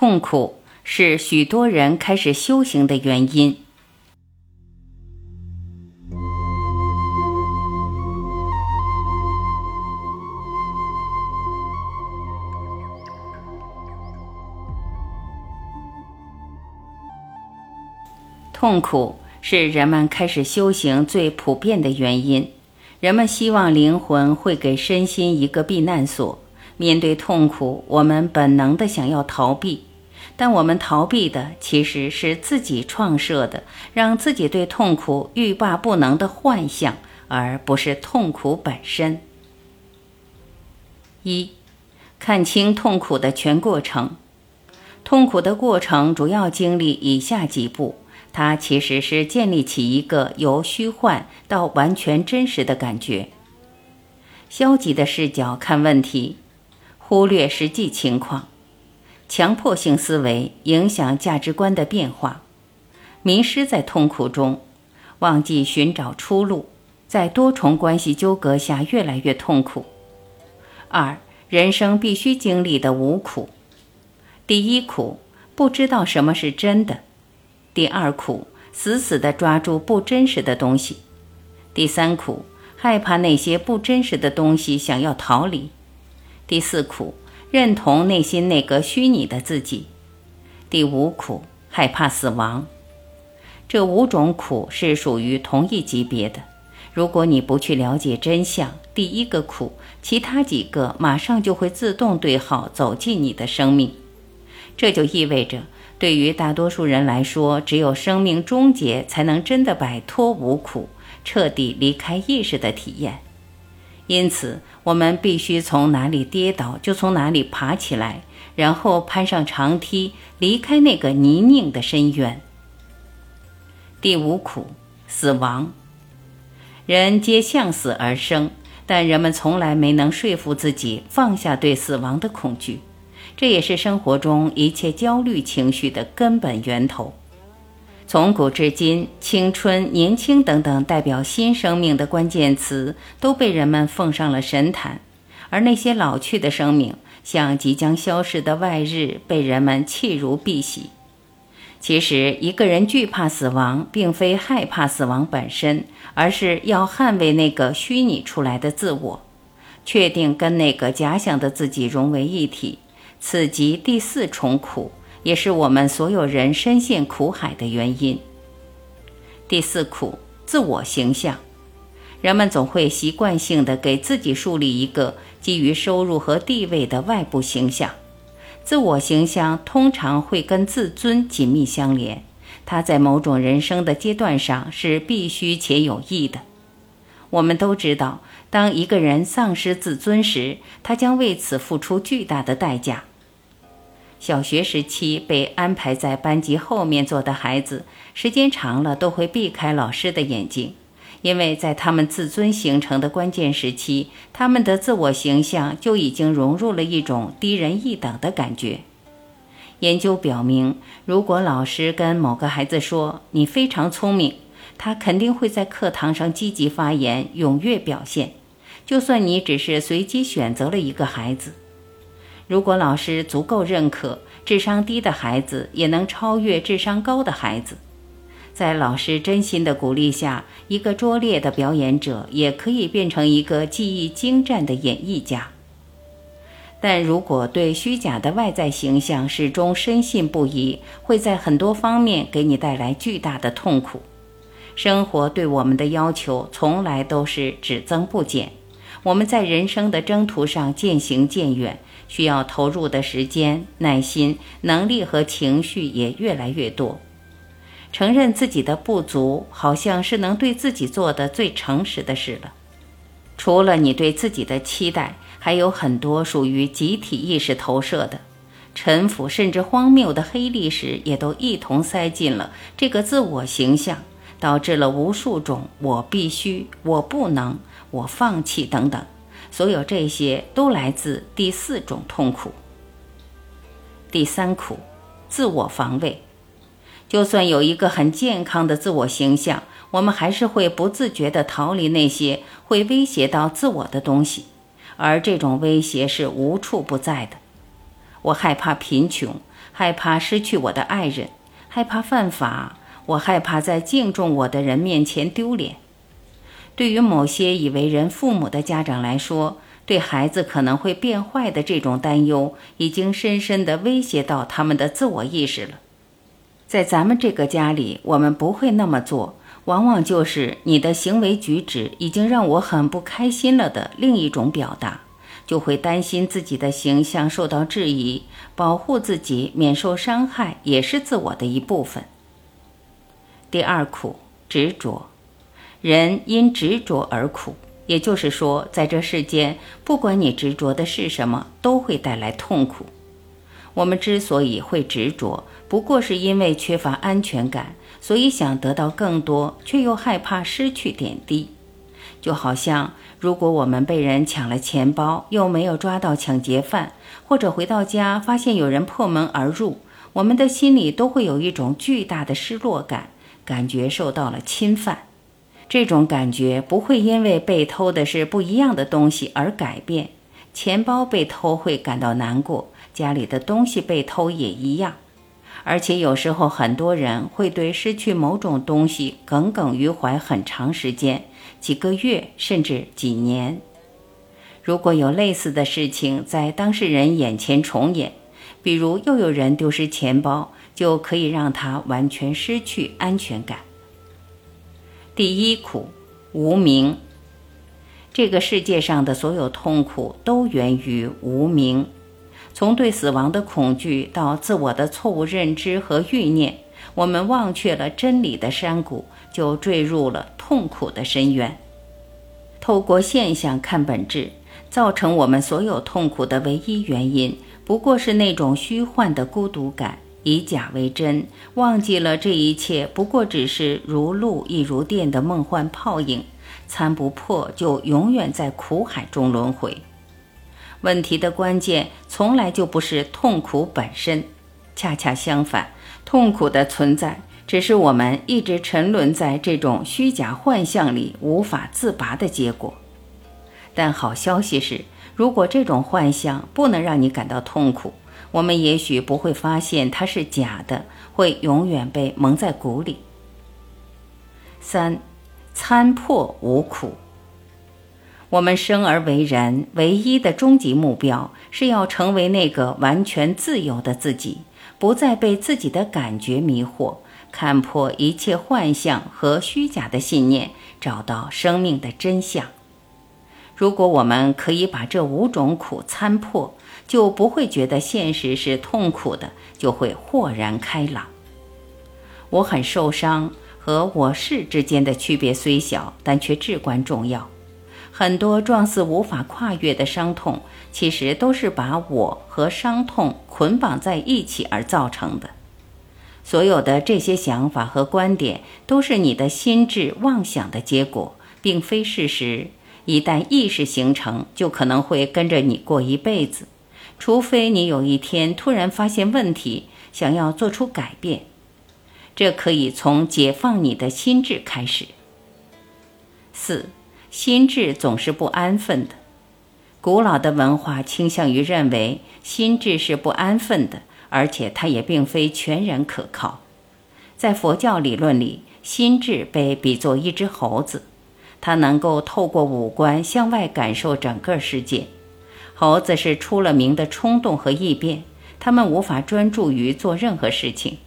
痛苦是许多人开始修行的原因。痛苦是人们开始修行最普遍的原因。人们希望灵魂会给身心一个避难所。面对痛苦，我们本能的想要逃避，但我们逃避的其实是自己创设的，让自己对痛苦欲罢不能的幻象，而不是痛苦本身。一，看清痛苦的全过程。痛苦的过程主要经历以下几步。它其实是建立起一个由虚幻到完全真实的感觉。消极的视角看问题，忽略实际情况，强迫性思维影响价值观的变化，迷失在痛苦中，忘记寻找出路，在多重关系纠葛下越来越痛苦。二，人生必须经历的五苦：第一苦，不知道什么是真的。第二苦，死死地抓住不真实的东西；第三苦，害怕那些不真实的东西，想要逃离；第四苦，认同内心那个虚拟的自己；第五苦，害怕死亡。这五种苦是属于同一级别的。如果你不去了解真相，第一个苦，其他几个马上就会自动对号走进你的生命。这就意味着。对于大多数人来说，只有生命终结，才能真的摆脱无苦，彻底离开意识的体验。因此，我们必须从哪里跌倒就从哪里爬起来，然后攀上长梯，离开那个泥泞的深渊。第五苦，死亡。人皆向死而生，但人们从来没能说服自己放下对死亡的恐惧。这也是生活中一切焦虑情绪的根本源头。从古至今，青春、年轻等等代表新生命的关键词都被人们奉上了神坛，而那些老去的生命，像即将消逝的外日，被人们弃如敝屣。其实，一个人惧怕死亡，并非害怕死亡本身，而是要捍卫那个虚拟出来的自我，确定跟那个假想的自己融为一体。此即第四重苦，也是我们所有人深陷苦海的原因。第四苦，自我形象。人们总会习惯性的给自己树立一个基于收入和地位的外部形象。自我形象通常会跟自尊紧密相连，它在某种人生的阶段上是必须且有益的。我们都知道，当一个人丧失自尊时，他将为此付出巨大的代价。小学时期被安排在班级后面坐的孩子，时间长了都会避开老师的眼睛，因为在他们自尊形成的关键时期，他们的自我形象就已经融入了一种低人一等的感觉。研究表明，如果老师跟某个孩子说“你非常聪明”，他肯定会在课堂上积极发言、踊跃表现，就算你只是随机选择了一个孩子。如果老师足够认可，智商低的孩子也能超越智商高的孩子。在老师真心的鼓励下，一个拙劣的表演者也可以变成一个技艺精湛的演绎家。但如果对虚假的外在形象始终深信不疑，会在很多方面给你带来巨大的痛苦。生活对我们的要求从来都是只增不减，我们在人生的征途上渐行渐远。需要投入的时间、耐心、能力和情绪也越来越多。承认自己的不足，好像是能对自己做的最诚实的事了。除了你对自己的期待，还有很多属于集体意识投射的、陈腐甚至荒谬的黑历史，也都一同塞进了这个自我形象，导致了无数种“我必须”“我不能”“我放弃”等等。所有这些都来自第四种痛苦。第三苦，自我防卫。就算有一个很健康的自我形象，我们还是会不自觉地逃离那些会威胁到自我的东西，而这种威胁是无处不在的。我害怕贫穷，害怕失去我的爱人，害怕犯法，我害怕在敬重我的人面前丢脸。对于某些已为人父母的家长来说，对孩子可能会变坏的这种担忧，已经深深地威胁到他们的自我意识了。在咱们这个家里，我们不会那么做，往往就是你的行为举止已经让我很不开心了的另一种表达。就会担心自己的形象受到质疑，保护自己免受伤害，也是自我的一部分。第二苦，执着，人因执着而苦，也就是说，在这世间，不管你执着的是什么，都会带来痛苦。我们之所以会执着，不过是因为缺乏安全感，所以想得到更多，却又害怕失去点滴。就好像，如果我们被人抢了钱包，又没有抓到抢劫犯，或者回到家发现有人破门而入，我们的心里都会有一种巨大的失落感，感觉受到了侵犯。这种感觉不会因为被偷的是不一样的东西而改变。钱包被偷会感到难过，家里的东西被偷也一样。而且有时候，很多人会对失去某种东西耿耿于怀很长时间。几个月甚至几年，如果有类似的事情在当事人眼前重演，比如又有人丢失钱包，就可以让他完全失去安全感。第一苦，无名。这个世界上的所有痛苦都源于无名，从对死亡的恐惧到自我的错误认知和欲念，我们忘却了真理的山谷。就坠入了痛苦的深渊。透过现象看本质，造成我们所有痛苦的唯一原因，不过是那种虚幻的孤独感，以假为真，忘记了这一切不过只是如露亦如电的梦幻泡影，参不破，就永远在苦海中轮回。问题的关键从来就不是痛苦本身，恰恰相反，痛苦的存在。只是我们一直沉沦在这种虚假幻象里无法自拔的结果。但好消息是，如果这种幻象不能让你感到痛苦，我们也许不会发现它是假的，会永远被蒙在鼓里。三，参破无苦。我们生而为人，唯一的终极目标是要成为那个完全自由的自己，不再被自己的感觉迷惑。看破一切幻象和虚假的信念，找到生命的真相。如果我们可以把这五种苦参破，就不会觉得现实是痛苦的，就会豁然开朗。我很受伤和我是之间的区别虽小，但却至关重要。很多状似无法跨越的伤痛，其实都是把我和伤痛捆绑在一起而造成的。所有的这些想法和观点都是你的心智妄想的结果，并非事实。一旦意识形成，就可能会跟着你过一辈子，除非你有一天突然发现问题，想要做出改变。这可以从解放你的心智开始。四，心智总是不安分的。古老的文化倾向于认为心智是不安分的。而且它也并非全然可靠。在佛教理论里，心智被比作一只猴子，它能够透过五官向外感受整个世界。猴子是出了名的冲动和易变，他们无法专注于做任何事情。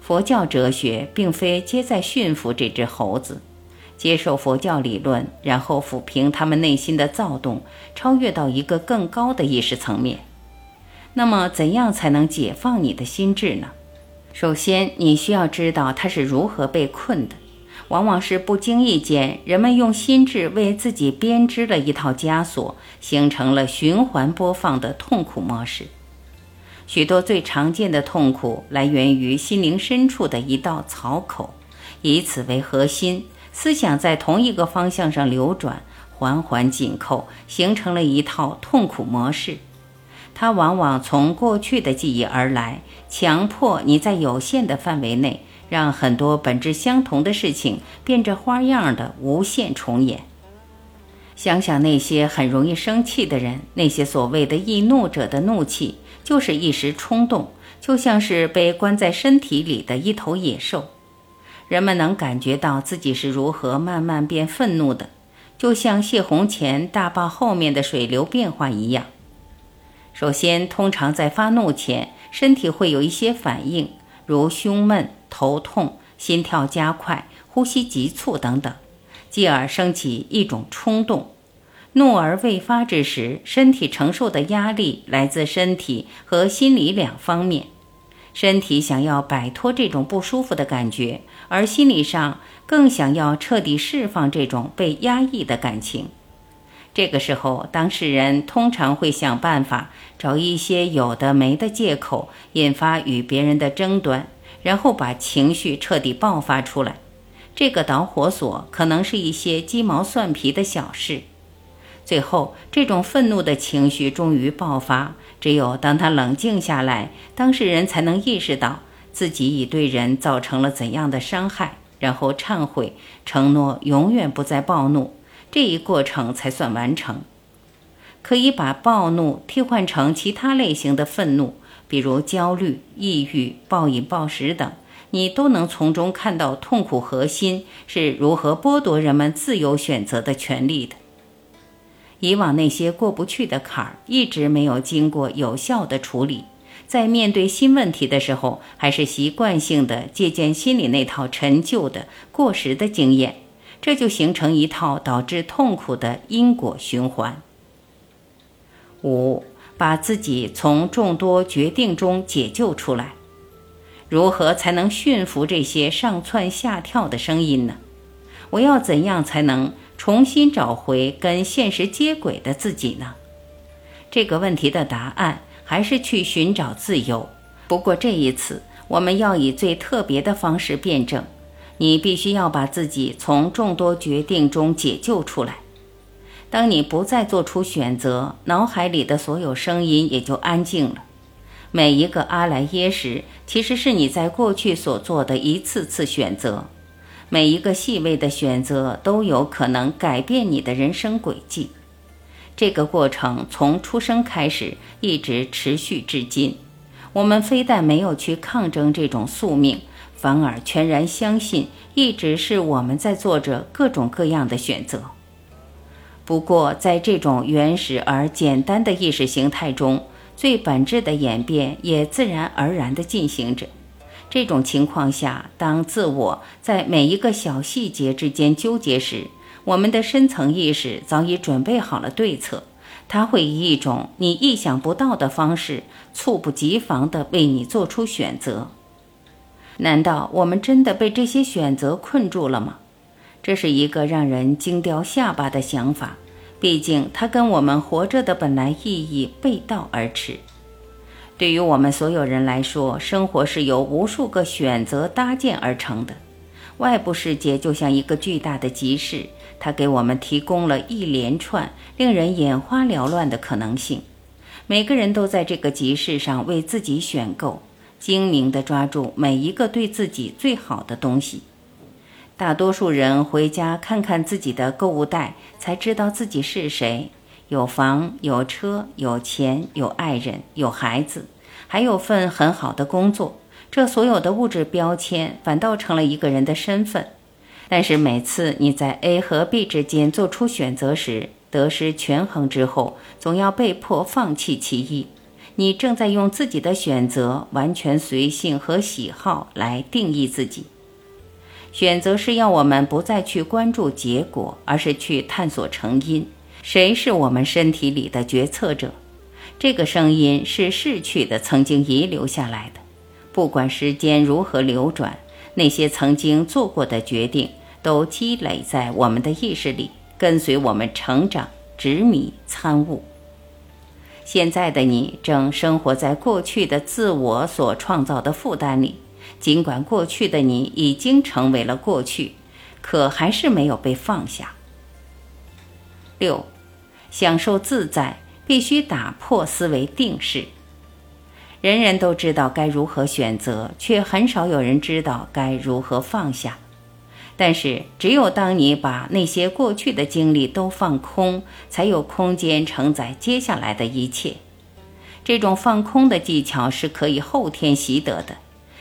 佛教哲学并非皆在驯服这只猴子，接受佛教理论，然后抚平他们内心的躁动，超越到一个更高的意识层面。那么，怎样才能解放你的心智呢？首先，你需要知道它是如何被困的。往往是不经意间，人们用心智为自己编织了一套枷锁，形成了循环播放的痛苦模式。许多最常见的痛苦来源于心灵深处的一道槽口，以此为核心，思想在同一个方向上流转，环环紧扣，形成了一套痛苦模式。它往往从过去的记忆而来，强迫你在有限的范围内，让很多本质相同的事情变着花样的无限重演。想想那些很容易生气的人，那些所谓的易怒者的怒气，就是一时冲动，就像是被关在身体里的一头野兽。人们能感觉到自己是如何慢慢变愤怒的，就像泄洪前大坝后面的水流变化一样。首先，通常在发怒前，身体会有一些反应，如胸闷、头痛、心跳加快、呼吸急促等等，继而升起一种冲动。怒而未发之时，身体承受的压力来自身体和心理两方面。身体想要摆脱这种不舒服的感觉，而心理上更想要彻底释放这种被压抑的感情。这个时候，当事人通常会想办法找一些有的没的借口，引发与别人的争端，然后把情绪彻底爆发出来。这个导火索可能是一些鸡毛蒜皮的小事。最后，这种愤怒的情绪终于爆发。只有当他冷静下来，当事人才能意识到自己已对人造成了怎样的伤害，然后忏悔，承诺永远不再暴怒。这一过程才算完成。可以把暴怒替换成其他类型的愤怒，比如焦虑、抑郁、暴饮暴食等，你都能从中看到痛苦核心是如何剥夺人们自由选择的权利的。以往那些过不去的坎儿一直没有经过有效的处理，在面对新问题的时候，还是习惯性的借鉴心里那套陈旧的过时的经验。这就形成一套导致痛苦的因果循环。五，把自己从众多决定中解救出来，如何才能驯服这些上蹿下跳的声音呢？我要怎样才能重新找回跟现实接轨的自己呢？这个问题的答案还是去寻找自由。不过这一次，我们要以最特别的方式辩证。你必须要把自己从众多决定中解救出来。当你不再做出选择，脑海里的所有声音也就安静了。每一个阿莱耶识，其实是你在过去所做的一次次选择。每一个细微的选择都有可能改变你的人生轨迹。这个过程从出生开始，一直持续至今。我们非但没有去抗争这种宿命。反而全然相信，一直是我们在做着各种各样的选择。不过，在这种原始而简单的意识形态中，最本质的演变也自然而然地进行着。这种情况下，当自我在每一个小细节之间纠结时，我们的深层意识早已准备好了对策，它会以一种你意想不到的方式，猝不及防地为你做出选择。难道我们真的被这些选择困住了吗？这是一个让人惊掉下巴的想法。毕竟，它跟我们活着的本来意义背道而驰。对于我们所有人来说，生活是由无数个选择搭建而成的。外部世界就像一个巨大的集市，它给我们提供了一连串令人眼花缭乱的可能性。每个人都在这个集市上为自己选购。精明地抓住每一个对自己最好的东西。大多数人回家看看自己的购物袋，才知道自己是谁：有房、有车、有钱、有爱人、有孩子，还有份很好的工作。这所有的物质标签，反倒成了一个人的身份。但是每次你在 A 和 B 之间做出选择时，得失权衡之后，总要被迫放弃其一。你正在用自己的选择、完全随性和喜好来定义自己。选择是要我们不再去关注结果，而是去探索成因。谁是我们身体里的决策者？这个声音是逝去的，曾经遗留下来的。不管时间如何流转，那些曾经做过的决定都积累在我们的意识里，跟随我们成长、执迷、参悟。现在的你正生活在过去的自我所创造的负担里，尽管过去的你已经成为了过去，可还是没有被放下。六，享受自在必须打破思维定式。人人都知道该如何选择，却很少有人知道该如何放下。但是，只有当你把那些过去的经历都放空，才有空间承载接下来的一切。这种放空的技巧是可以后天习得的。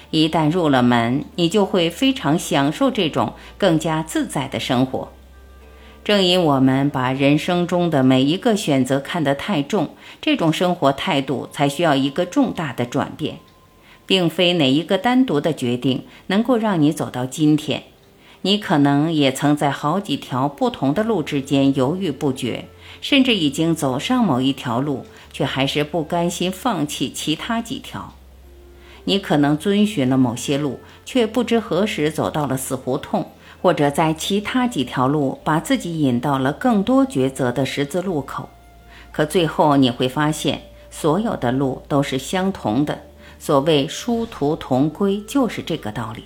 一旦入了门，你就会非常享受这种更加自在的生活。正因我们把人生中的每一个选择看得太重，这种生活态度才需要一个重大的转变，并非哪一个单独的决定能够让你走到今天。你可能也曾在好几条不同的路之间犹豫不决，甚至已经走上某一条路，却还是不甘心放弃其他几条。你可能遵循了某些路，却不知何时走到了死胡同。或者在其他几条路把自己引到了更多抉择的十字路口，可最后你会发现，所有的路都是相同的。所谓殊途同归，就是这个道理。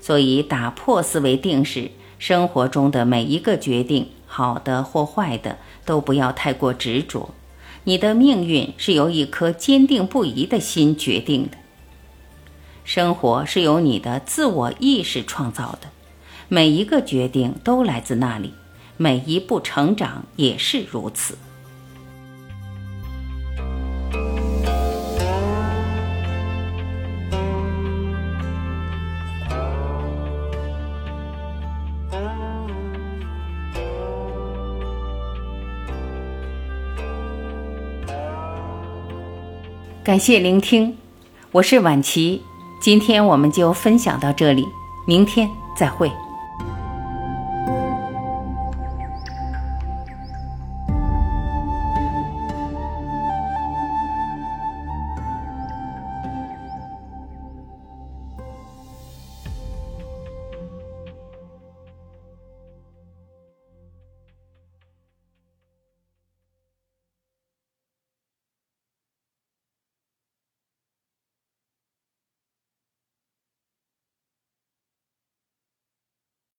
所以，打破思维定式，生活中的每一个决定，好的或坏的，都不要太过执着。你的命运是由一颗坚定不移的心决定的。生活是由你的自我意识创造的。每一个决定都来自那里，每一步成长也是如此。感谢聆听，我是晚琪，今天我们就分享到这里，明天再会。